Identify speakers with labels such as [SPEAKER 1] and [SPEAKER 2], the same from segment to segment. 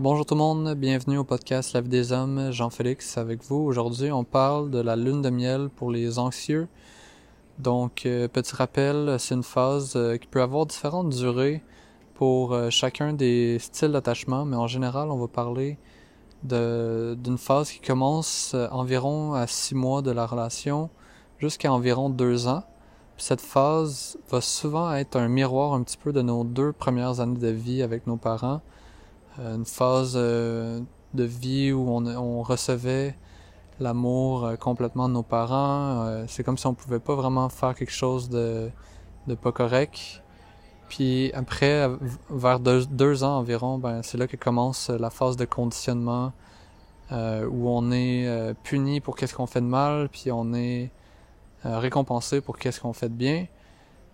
[SPEAKER 1] bonjour tout le monde, bienvenue au podcast La vie des hommes, Jean-Félix avec vous. Aujourd'hui, on parle de la lune de miel pour les anxieux. Donc, euh, petit rappel, c'est une phase euh, qui peut avoir différentes durées pour euh, chacun des styles d'attachement, mais en général, on va parler d'une phase qui commence environ à six mois de la relation jusqu'à environ deux ans. Cette phase va souvent être un miroir un petit peu de nos deux premières années de vie avec nos parents. Euh, une phase euh, de vie où on, recevait l'amour euh, complètement de nos parents. c'est comme si on pouvait pas vraiment faire quelque chose de, pas correct. Puis après, vers deux, ans environ, ben c'est là que commence la phase de conditionnement où on est puni pour qu'est-ce qu'on fait de mal, puis on est récompensé pour qu'est-ce qu'on fait de bien.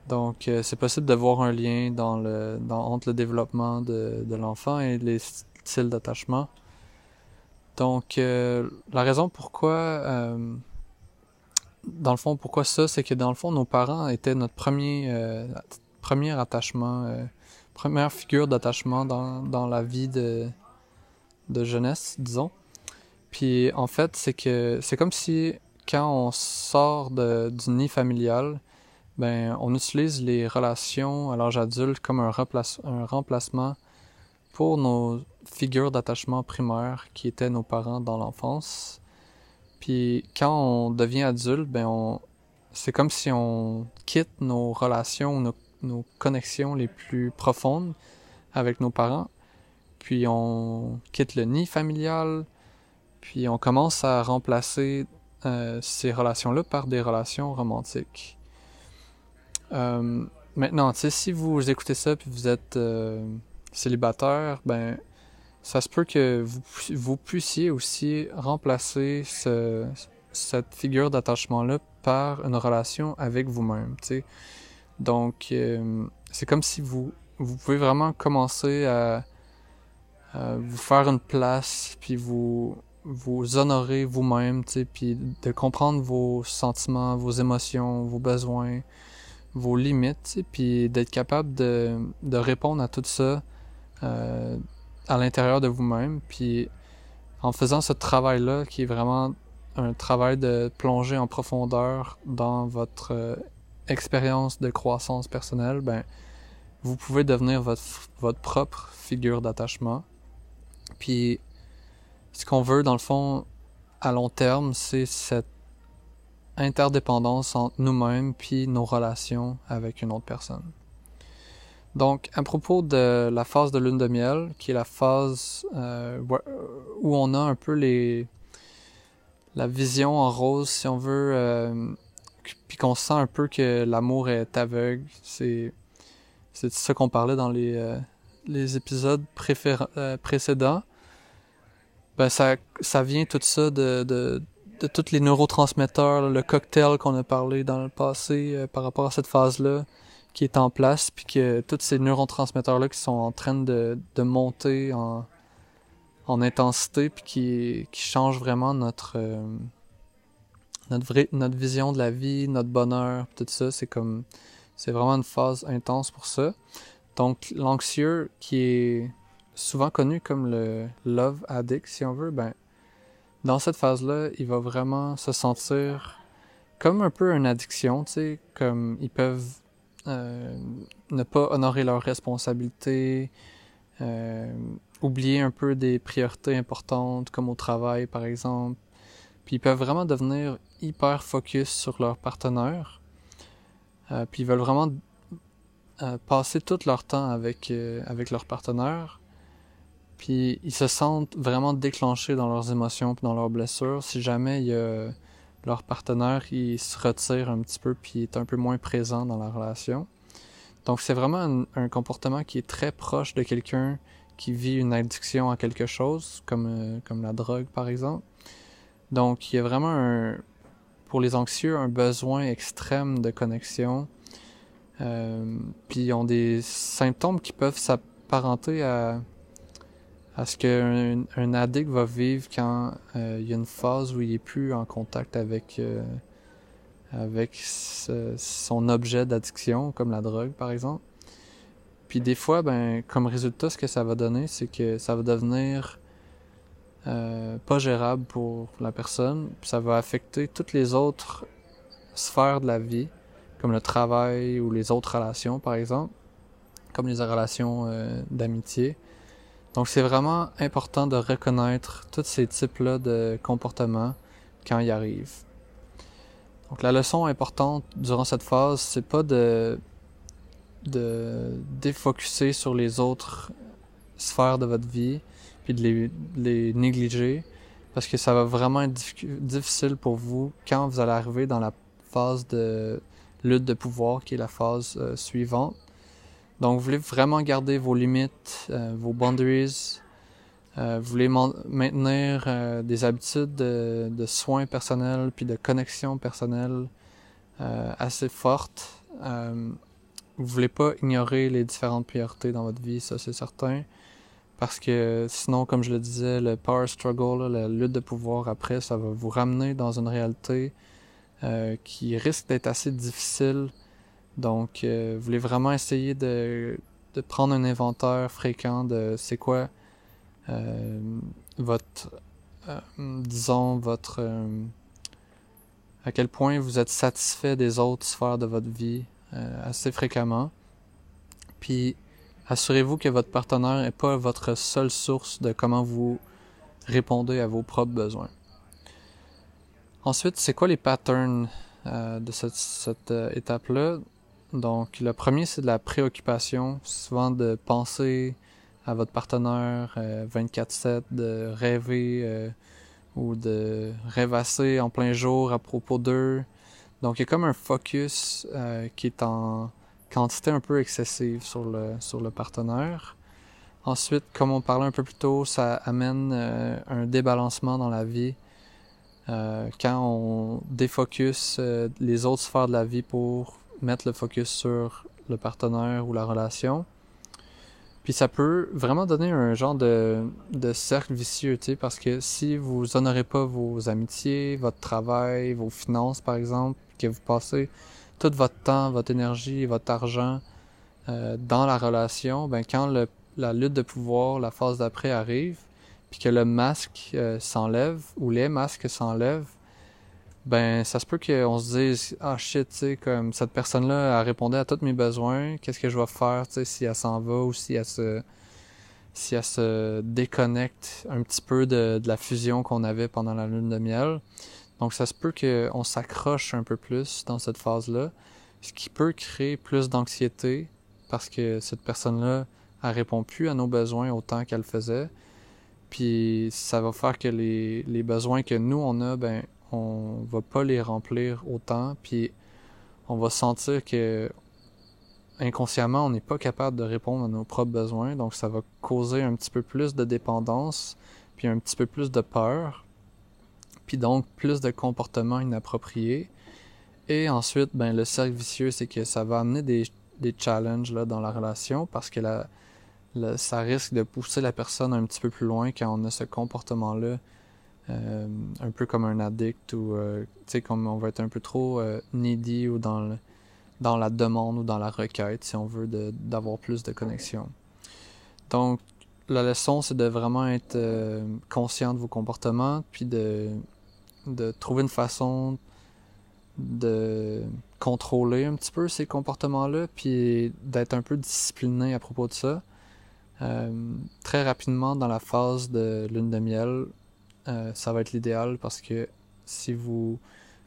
[SPEAKER 1] Donc, euh, c'est possible de voir un lien dans le, dans, entre le développement de, de l'enfant et les styles d'attachement. Donc, euh, la raison pourquoi, dans le fond, pourquoi ça, c'est que dans le fond, nos parents étaient notre premier, premier attachement, première figure d'attachement dans, dans la vie de, de jeunesse, disons. Puis, en fait, c'est que c'est comme si quand on sort de, du nid familial, ben, on utilise les relations à l'âge adulte comme un, remplacement pour nos figures d'attachement primaires qui étaient nos parents dans l'enfance. Puis quand on devient adulte, ben on, c'est comme si on quitte nos relations, nos, nos connexions les plus profondes avec nos parents. Puis on quitte le nid familial. Puis on commence à remplacer euh, ces relations-là par des relations romantiques. Euh, maintenant, si vous écoutez ça puis vous êtes euh, célibataire, ben ça se peut que vous, puissiez aussi remplacer ce, cette figure d'attachement-là par une relation avec vous-même. Donc, euh, c'est comme si vous, vous pouvez vraiment commencer à, à vous faire une place, puis vous, vous honorer vous-même, tu sais, puis de comprendre vos sentiments, vos émotions, vos besoins, vos limites, puis d'être capable de, de, répondre à tout ça euh, à l'intérieur de vous-même, puis en faisant ce travail-là, qui est vraiment un travail de plonger en profondeur dans votre euh, expérience de croissance personnelle, ben vous pouvez devenir votre, votre propre figure d'attachement. Puis ce qu'on veut, dans le fond, à long terme, c'est cette interdépendance entre nous-mêmes puis nos relations avec une autre personne. Donc, à propos de la phase de lune de miel, qui est la phase euh, où on a un peu les la vision en rose, si on veut, euh, puis qu'on sent un peu que l'amour est aveugle, c'est c'est ça qu'on parlait dans les euh, les épisodes précédents ben ça, ça vient tout ça de, de, de tous les neurotransmetteurs, le cocktail qu'on a parlé dans le passé euh, par rapport à cette phase-là qui est en place, puis que tous ces neurotransmetteurs-là qui sont en train de, monter en, en intensité, puis qui, qui changent vraiment notre, euh, notre vision de la vie, notre bonheur, tout ça, c'est comme c'est vraiment une phase intense pour ça. Donc l'anxieux qui est souvent connu comme le love addict, si on veut, ben, dans cette phase-là, il va vraiment se sentir comme un peu une addiction, tu sais, comme ils peuvent euh, ne pas honorer leurs responsabilités, euh, oublier un peu des priorités importantes, comme au travail, par exemple. Puis ils peuvent vraiment devenir hyper focus sur leur partenaire. Euh, puis ils veulent vraiment passer tout leur temps avec, avec leur partenaire. Puis ils se sentent vraiment déclenchés dans leurs émotions puis dans leurs blessures. Si jamais il y a leur partenaire se retire un petit peu puis est un peu moins présent dans la relation. Donc c'est vraiment un, comportement qui est très proche de quelqu'un qui vit une addiction à quelque chose, comme, euh, comme la drogue par exemple. Donc il y a vraiment un, pour les anxieux un besoin extrême de connexion. Euh, puis ils ont des symptômes qui peuvent s'apparenter à à ce qu'un un addict va vivre quand euh, il y a une phase où il est plus en contact avec euh, avec son objet d'addiction, comme la drogue par exemple. Puis des fois, ben, comme résultat, ce que ça va donner, c'est que ça va devenir euh, pas gérable pour la personne. Puis ça va affecter toutes les autres sphères de la vie, comme le travail ou les autres relations, par exemple, comme les relations d'amitié. Donc c'est vraiment important de reconnaître tous ces types-là de comportements quand ils arrivent. Donc la leçon importante durant cette phase, c'est pas de de défocuser sur les autres sphères de votre vie, puis de les, les négliger, parce que ça va vraiment être difficile pour vous quand vous allez arriver dans la phase de lutte de pouvoir, qui est la phase euh, suivante. Donc, vous voulez vraiment garder vos limites, euh, vos boundaries. Euh, vous voulez maintenir euh, des habitudes de, soins personnels puis de connexion personnelle assez fortes. vous voulez pas ignorer les différentes priorités dans votre vie, ça c'est certain. Parce que sinon, comme je le disais, le power struggle, la lutte de pouvoir après, ça va vous ramener dans une réalité qui risque d'être assez difficile donc, euh, vous voulez vraiment essayer de, de, prendre un inventaire fréquent de c'est quoi euh, votre, euh, disons, votre... À quel point vous êtes satisfait des autres sphères de votre vie assez fréquemment. Puis, assurez-vous que votre partenaire n'est pas votre seule source de comment vous répondez à vos propres besoins. Ensuite, c'est quoi les patterns de cette, cette étape-là? Donc, le premier, c'est de la préoccupation, souvent de penser à votre partenaire 24-7, euh, de rêver euh, ou de rêvasser en plein jour à propos d'eux. Donc, il y a comme un focus euh, qui est en quantité un peu excessive sur le, sur le partenaire. Ensuite, comme on parlait un peu plus tôt, ça amène un débalancement dans la vie. quand on défocus les autres sphères de la vie pour mettre le focus sur le partenaire ou la relation. Puis ça peut vraiment donner un genre de, de cercle vicieux, tu sais, parce que si vous honorez pas vos amitiés, votre travail, vos finances, par exemple, que vous passez tout votre temps, votre énergie, votre argent euh, dans la relation, ben quand le, la lutte de pouvoir, la phase d'après arrive, puis que le masque euh, s'enlève ou les masques s'enlèvent, ben ça se peut qu'on se dise ah shit tu sais comme cette personne là a répondu à tous mes besoins qu'est-ce que je vais faire tu sais si elle s'en va ou si elle se si elle se déconnecte un petit peu de, de la fusion qu'on avait pendant la lune de miel. Donc ça se peut qu'on s'accroche un peu plus dans cette phase là ce qui peut créer plus d'anxiété parce que cette personne là elle répond plus à nos besoins autant qu'elle faisait. Puis ça va faire que les, les besoins que nous on a ben on va pas les remplir autant, puis on va sentir que inconsciemment, on n'est pas capable de répondre à nos propres besoins, donc ça va causer un petit peu plus de dépendance, puis un petit peu plus de peur, puis donc plus de comportements inappropriés. Et ensuite, ben le cercle vicieux, c'est que ça va amener des, challenges dans la relation parce que ça risque de pousser la personne un petit peu plus loin quand on a ce comportement-là euh, un peu comme un addict ou euh, comme on va être un peu trop euh, needy ou dans le, dans la demande ou dans la requête si on veut d'avoir plus de connexion. Donc la leçon c'est de vraiment être conscient de vos comportements puis de de trouver une façon de contrôler un petit peu ces comportements-là, puis d'être un peu discipliné à propos de ça. très rapidement, dans la phase de lune de miel, euh, ça va être l'idéal parce que si vous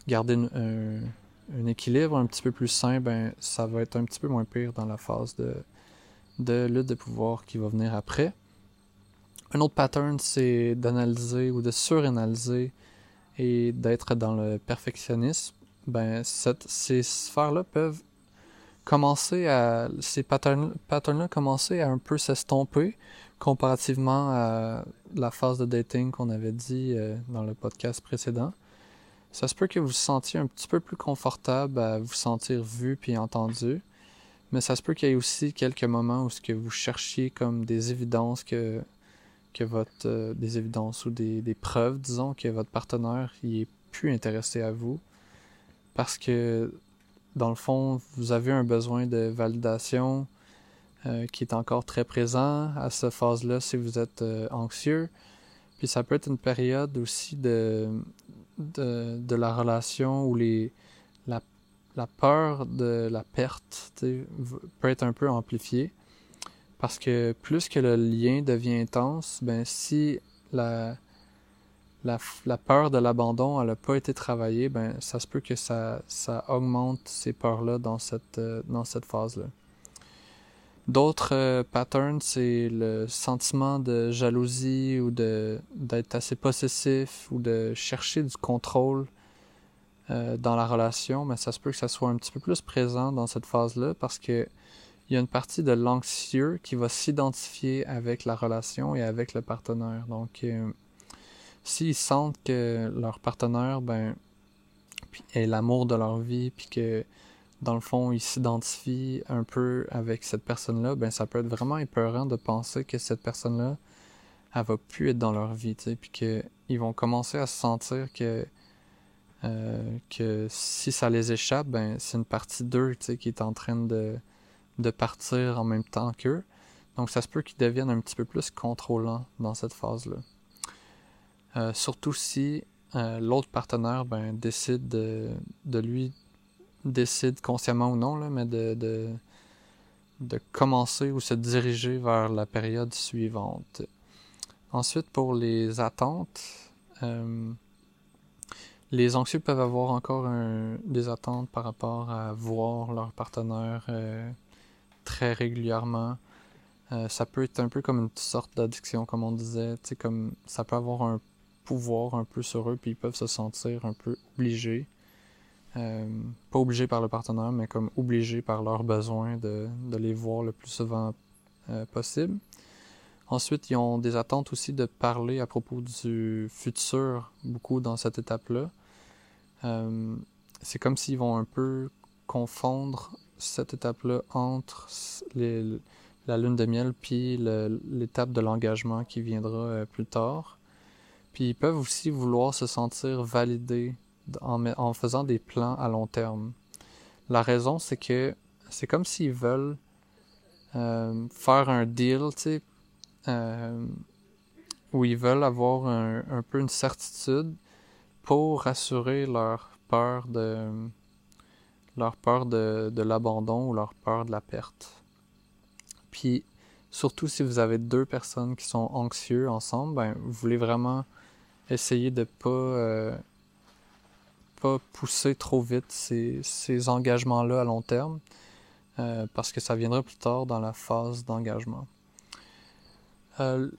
[SPEAKER 1] gardez un, équilibre un petit peu plus sain, ben ça va être un petit peu moins pire dans la phase de, lutte de pouvoir qui va venir après. Un autre pattern, c'est d'analyser ou de suranalyser et d'être dans le perfectionnisme. Ben, ces sphères-là peuvent commencer à. Ces patterns-là commencer à un peu s'estomper comparativement à la phase de dating qu'on avait dit euh, dans le podcast précédent, ça se peut que vous vous sentiez un petit peu plus confortable à vous sentir vu puis entendu, mais ça se peut qu'il y ait aussi quelques moments où ce que vous cherchiez comme des évidences que que votre euh, des évidences ou des, des, preuves, disons, que votre partenaire il est plus intéressé à vous parce que dans le fond, vous avez un besoin de validation, qui est encore très présent à cette phase-là si vous êtes anxieux. Puis ça peut être une période aussi de, de, de la relation où les, la, la peur de la perte peut être un peu amplifiée. Parce que plus que le lien devient intense, ben si la, la, la peur de l'abandon n'a pas été travaillée, ben ça se peut que ça, ça augmente ces peurs-là dans cette, euh, dans cette phase-là. D'autres euh, patterns, c'est le sentiment de jalousie ou de d'être assez possessif ou de chercher du contrôle euh, dans la relation, mais ça se peut que ça soit un petit peu plus présent dans cette phase-là parce que il y a une partie de l'anxieux qui va s'identifier avec la relation et avec le partenaire. Donc, euh, s'ils sentent que leur partenaire ben, est l'amour de leur vie, puis que dans le fond, ils s'identifient un peu avec cette personne-là, ben ça peut être vraiment épeurant de penser que cette personne-là, elle va plus être dans leur vie, tu sais, puis qu'ils vont commencer à se sentir que euh, si ça les échappe, ben c'est une partie d'eux, tu qui est en train de partir en même temps qu'eux. Donc ça se peut qu'ils deviennent un petit peu plus contrôlants dans cette phase-là. Euh, surtout si euh, l'autre partenaire ben, décide de, de lui décide consciemment ou non, là, mais de, de, de, commencer ou se diriger vers la période suivante. Ensuite, pour les attentes, euh, les anxieux peuvent avoir encore un, des attentes par rapport à voir leur partenaire euh, très régulièrement. Euh, ça peut être un peu comme une sorte d'addiction, comme on disait. Comme ça peut avoir un pouvoir un peu sur eux, puis ils peuvent se sentir un peu obligés euh, pas obligés par le partenaire, mais comme obligés par leurs besoins de, les voir le plus souvent euh, possible. Ensuite, ils ont des attentes aussi de parler à propos du futur, beaucoup dans cette étape-là. Euh, c'est comme s'ils vont un peu confondre cette étape-là entre la lune de miel puis l'étape de l'engagement qui viendra plus tard. Puis ils peuvent aussi vouloir se sentir validés en, faisant des plans à long terme. La raison, c'est que c'est comme s'ils veulent euh, faire un deal, tu sais, euh, où ils veulent avoir un, peu une certitude pour assurer leur peur de leur peur de, de l'abandon ou leur peur de la perte. Puis surtout si vous avez deux personnes qui sont anxieux ensemble, ben vous voulez vraiment essayer de pas euh, pas pousser trop vite ces, engagements-là à long terme, euh, parce que ça viendra plus tard dans la phase d'engagement. Euh,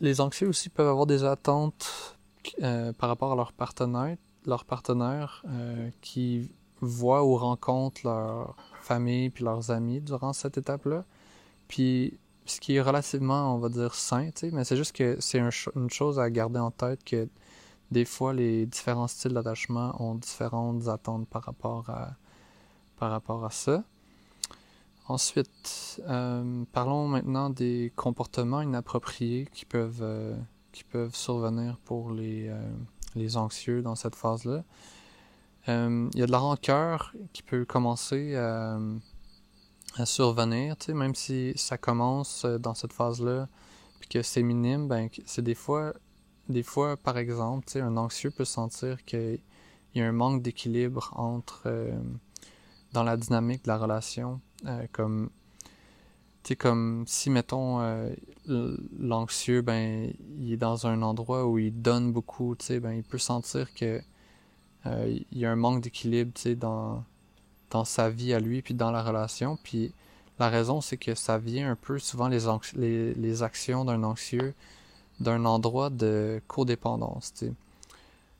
[SPEAKER 1] les anxieux aussi peuvent avoir des attentes euh, par rapport à leur partenaire, leur partenaire qui voient ou rencontrent leur famille puis leurs amis durant cette étape-là. Puis ce qui est relativement, on va dire, sain, mais c'est juste que c'est une chose à garder en tête que des fois, les différents styles d'attachement ont différentes attentes par rapport à, par rapport ça. Ensuite, euh, parlons maintenant des comportements inappropriés qui peuvent, euh, survenir pour les, euh, les anxieux dans cette phase-là. Il y a de la rancœur qui peut commencer à, à survenir, même si ça commence dans cette phase-là, puis que c'est minime, ben, c'est des fois des fois, par exemple, un anxieux peut sentir qu'il y a un manque d'équilibre entre euh, dans la dynamique de la relation. Euh, comme comme si mettons euh, l'anxieux ben il est dans un endroit où il donne beaucoup, ben il peut sentir que il y a un manque d'équilibre, dans dans sa vie à lui puis dans la relation. Puis la raison c'est que ça vient un peu souvent les, les actions d'un anxieux d'un endroit de codépendance.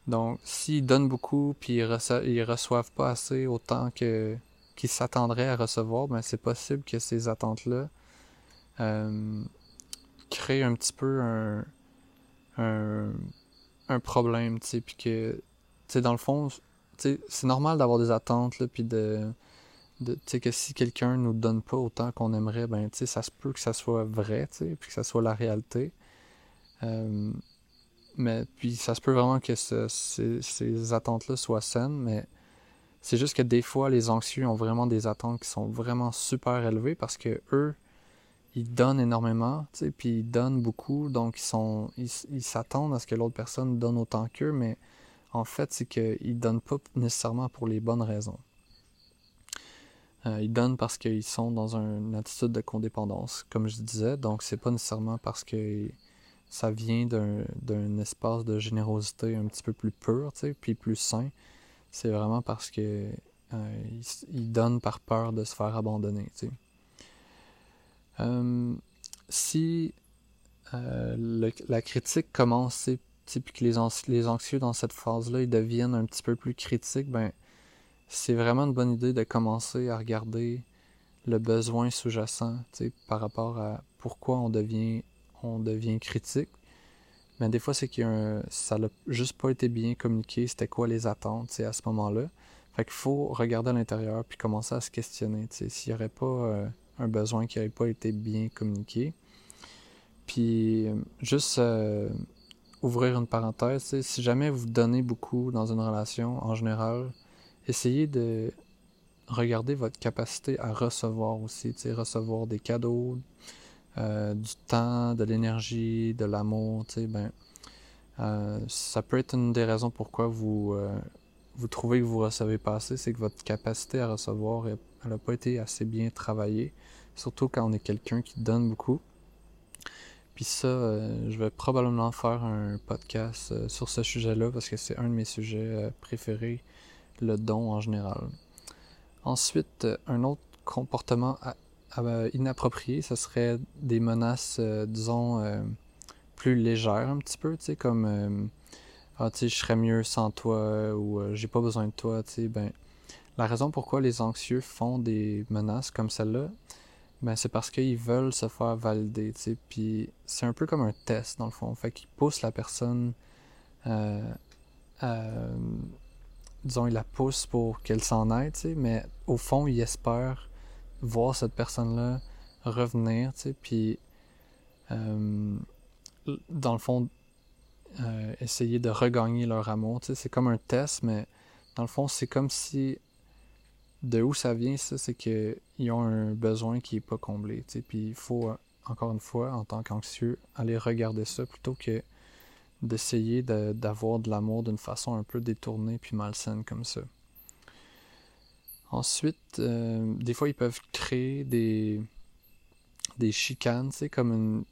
[SPEAKER 1] Donc, s'ils donnent beaucoup puis ils, reçoivent, reçoivent pas assez autant que qu'ils s'attendraient à recevoir, ben c'est possible que ces attentes-là euh, créent un petit peu un, un, problème, puis que, dans le fond, c'est normal d'avoir des attentes, puis de, de que si quelqu'un nous donne pas autant qu'on aimerait, ben, ça se peut que ça soit vrai, puis que ça soit la réalité. Euh, mais puis ça se peut vraiment que ces, attentes-là soient saines, mais c'est juste que des fois, les anxieux ont vraiment des attentes qui sont vraiment super élevées parce que eux, ils donnent énormément, tu sais, puis ils donnent beaucoup, donc ils sont ils s'attendent à ce que l'autre personne donne autant qu'eux, mais en fait, c'est qu'ils donnent pas nécessairement pour les bonnes raisons. Euh, ils donnent parce qu'ils sont dans une attitude de codépendance, comme je disais, donc c'est pas nécessairement parce que ça vient d'un espace de générosité un petit peu plus pur, puis plus sain. C'est vraiment parce que euh, ils, donnent par peur de se faire abandonner. Euh, si euh, la critique commence, puis que les, les, anxieux dans cette phase-là, ils deviennent un petit peu plus critiques, ben c'est vraiment une bonne idée de commencer à regarder le besoin sous-jacent, par rapport à pourquoi on devient on devient critique. Mais des fois, c'est que ça n'a juste pas été bien communiqué, c'était quoi les attentes à ce moment-là. Fait qu'il faut regarder à l'intérieur puis commencer à se questionner, s'il n'y aurait pas euh, un besoin qui n'avait pas été bien communiqué. Puis juste euh, ouvrir une parenthèse, si jamais vous donnez beaucoup dans une relation en général, essayez de regarder votre capacité à recevoir aussi, recevoir des cadeaux, euh, du temps, de l'énergie, de l'amour, ben, ça peut être une des raisons pourquoi vous, vous trouvez que vous recevez pas assez, c'est que votre capacité à recevoir, elle n'a pas été assez bien travaillée, surtout quand on est quelqu'un qui donne beaucoup. Puis ça, euh, je vais probablement faire un podcast euh, sur ce sujet-là parce que c'est un de mes sujets euh, préférés, le don en général. Ensuite, un autre comportement inapproprié, ce serait des menaces, disons, plus légères un petit peu, tu sais, comme ah, tu sais, je serais mieux sans toi ou euh, j'ai pas besoin de toi, tu sais, ben, la raison pourquoi les anxieux font des menaces comme celle-là, ben, c'est parce qu'ils veulent se faire valider, tu sais, puis c'est un peu comme un test, dans le fond. Fait qu'ils poussent la personne, euh, disons, ils la poussent pour qu'elle s'en aille, tu sais, mais au fond, ils espèrent voir cette personne-là revenir, tu sais, puis euh, dans le fond, euh, essayer de regagner leur amour. c'est comme un test, mais dans le fond, c'est comme si de où ça vient, ça, c'est qu'ils ont un besoin qui n'est pas comblé. Puis il faut, euh, encore une fois, en tant qu'anxieux, aller regarder ça plutôt que d'essayer d'avoir de, l'amour d'une façon un peu détournée puis malsaine comme ça. Ensuite, euh, des fois, ils peuvent créer des, des chicanes, comme une,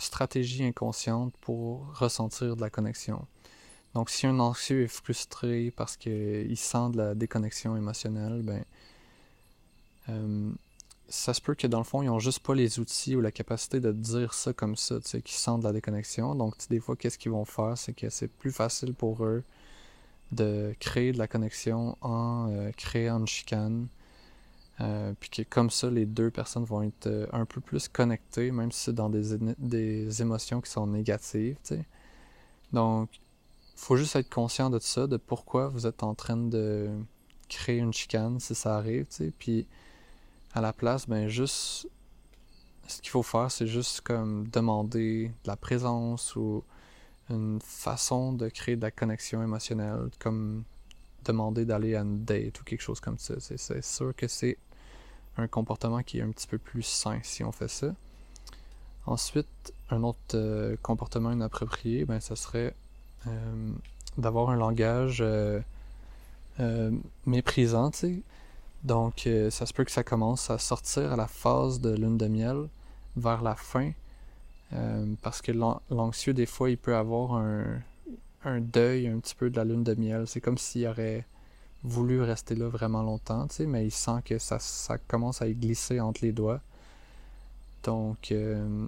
[SPEAKER 1] stratégie inconsciente pour ressentir de la connexion. Donc, si un anxieux est frustré parce qu'il sent de la déconnexion émotionnelle, ben, euh, ça se peut que dans le fond, ils n'ont juste pas les outils ou la capacité de dire ça comme ça, qu'ils sentent de la déconnexion. Donc, des fois, qu'est-ce qu'ils vont faire, c'est que c'est plus facile pour eux de créer de la connexion en euh, créant une chicane euh, puis que comme ça, les deux personnes vont être euh, un peu plus connectées, même si c'est dans des, des émotions qui sont négatives. sais. Donc, faut juste être conscient de ça, de pourquoi vous êtes en train de créer une chicane si ça arrive. sais. Puis, à la place, ben juste, ce qu'il faut faire, c'est juste comme demander de la présence ou une façon de créer de la connexion émotionnelle, comme demander d'aller à une date ou quelque chose comme ça. C'est sûr que c'est un comportement qui est un petit peu plus sain si on fait ça. Ensuite, un autre euh, comportement inapproprié, ben, ça serait euh, d'avoir un langage euh, méprisant, Donc, ça se peut que ça commence à sortir à la phase de lune de miel vers la fin, parce que l'anxieux, des fois, il peut avoir un, un deuil un petit peu de la lune de miel. C'est comme s'il aurait voulu rester là vraiment longtemps, tu sais, mais il sent que ça, ça commence à glisser entre les doigts. Donc, euh,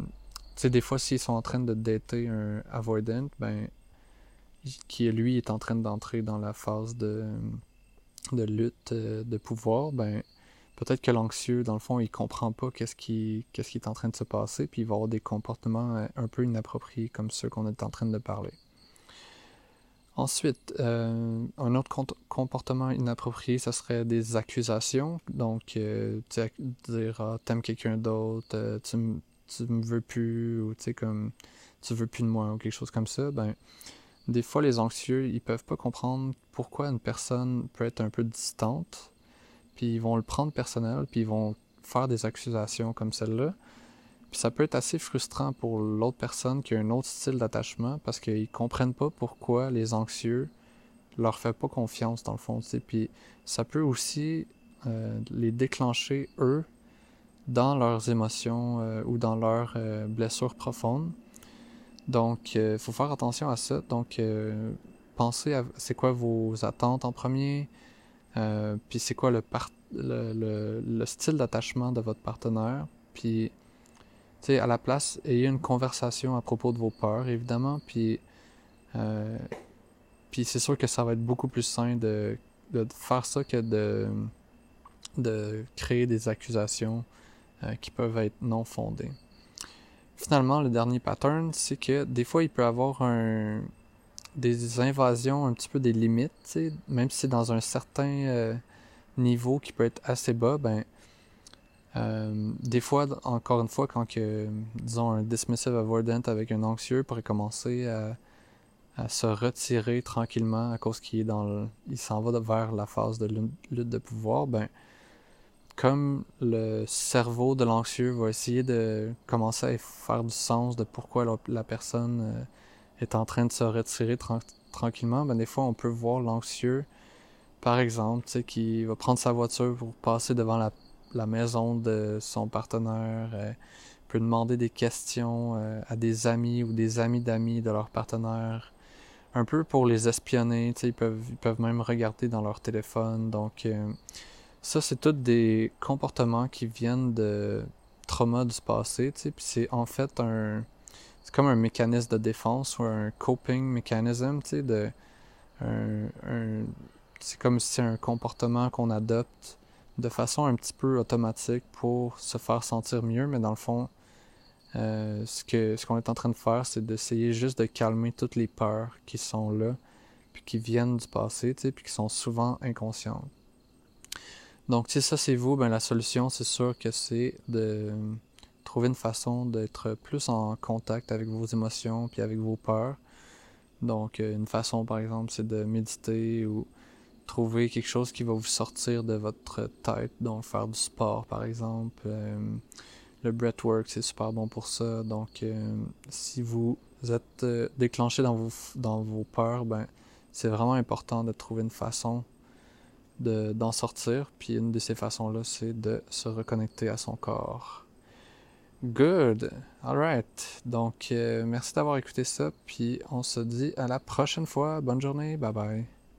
[SPEAKER 1] tu sais, des fois, s'ils sont en train de dater un avoidant, ben, qui lui est en train d'entrer dans la phase de, de lutte euh, de pouvoir, ben, peut-être que l'anxieux, dans le fond, il comprend pas qu'est-ce qui, qui est en train de se passer, puis il va avoir des comportements euh, un peu inappropriés comme ceux qu'on est en train de parler. Ensuite, euh, un autre comportement inapproprié, ce serait des accusations. Donc, euh, dire ah, t'aimes quelqu'un d'autre, euh, tu, me veux plus, ou tu sais, comme tu veux plus de moi, ou quelque chose comme ça. Ben, des fois, les anxieux, ils peuvent pas comprendre pourquoi une personne peut être un peu distante, puis ils vont le prendre personnel, puis ils vont faire des accusations comme celle-là. Puis ça peut être assez frustrant pour l'autre personne qui a un autre style d'attachement parce qu'ils comprennent pas pourquoi les anxieux leur fait pas confiance dans le fond. T'sais. Puis ça peut aussi euh, les déclencher eux dans leurs émotions euh, ou dans leurs euh, blessures profondes. Donc, il faut faire attention à ça. Donc, pensez à c'est quoi vos attentes en premier, puis c'est quoi le, le, le, le, style d'attachement de votre partenaire? Puis, tu sais, à la place, ayez une conversation à propos de vos peurs, évidemment. Puis, puis c'est sûr que ça va être beaucoup plus sain de, de faire ça que de, de créer des accusations euh, qui peuvent être non fondées. Finalement, le dernier pattern, c'est que des fois, il peut avoir un, des invasions, un petit peu des limites, même si c'est dans un certain euh, niveau qui peut être assez bas, ben, euh, des fois, encore une fois, quand que, disons, un dismissive avoidant avec un anxieux pourrait commencer à se retirer tranquillement à cause qu'il est dans le, il s'en va vers la phase de lutte de pouvoir, ben comme le cerveau de l'anxieux va essayer de commencer à faire du sens de pourquoi la, personne euh, est en train de se retirer tranquillement, ben des fois on peut voir l'anxieux, par exemple, qui va prendre sa voiture pour passer devant la, la maison de son partenaire, euh, peut demander des questions euh, à des amis ou des amis d'amis de leur partenaire, un peu pour les espionner, ils peuvent, ils peuvent même regarder dans leur téléphone. Donc, euh, ça, c'est tous des comportements qui viennent de trauma du passé, puis c'est en fait un. C'est comme un mécanisme de défense ou un coping mechanism, tu sais, de. Un, c'est comme si c'est un comportement qu'on adopte de façon un petit peu automatique pour se faire sentir mieux, mais dans le fond, euh, ce que ce qu'on est en train de faire, c'est d'essayer juste de calmer toutes les peurs qui sont là, puis qui viennent du passé, tu sais, puis qui sont souvent inconscientes. Donc, si ça c'est vous, ben la solution, c'est sûr que c'est de trouver une façon d'être plus en contact avec vos émotions puis avec vos peurs. Donc, euh, une façon, par exemple, c'est de méditer ou trouver quelque chose qui va vous sortir de votre tête, donc faire du sport, par exemple. Euh, le breathwork, c'est super bon pour ça. Donc, euh, si vous êtes déclenché dans vos, dans vos peurs, ben, c'est vraiment important de trouver une façon d'en sortir. Puis une de ces façons-là, c'est de se reconnecter à son corps. Good. Alright. Donc, euh, merci d'avoir écouté ça. Puis on se dit à la prochaine fois. Bonne journée. Bye bye.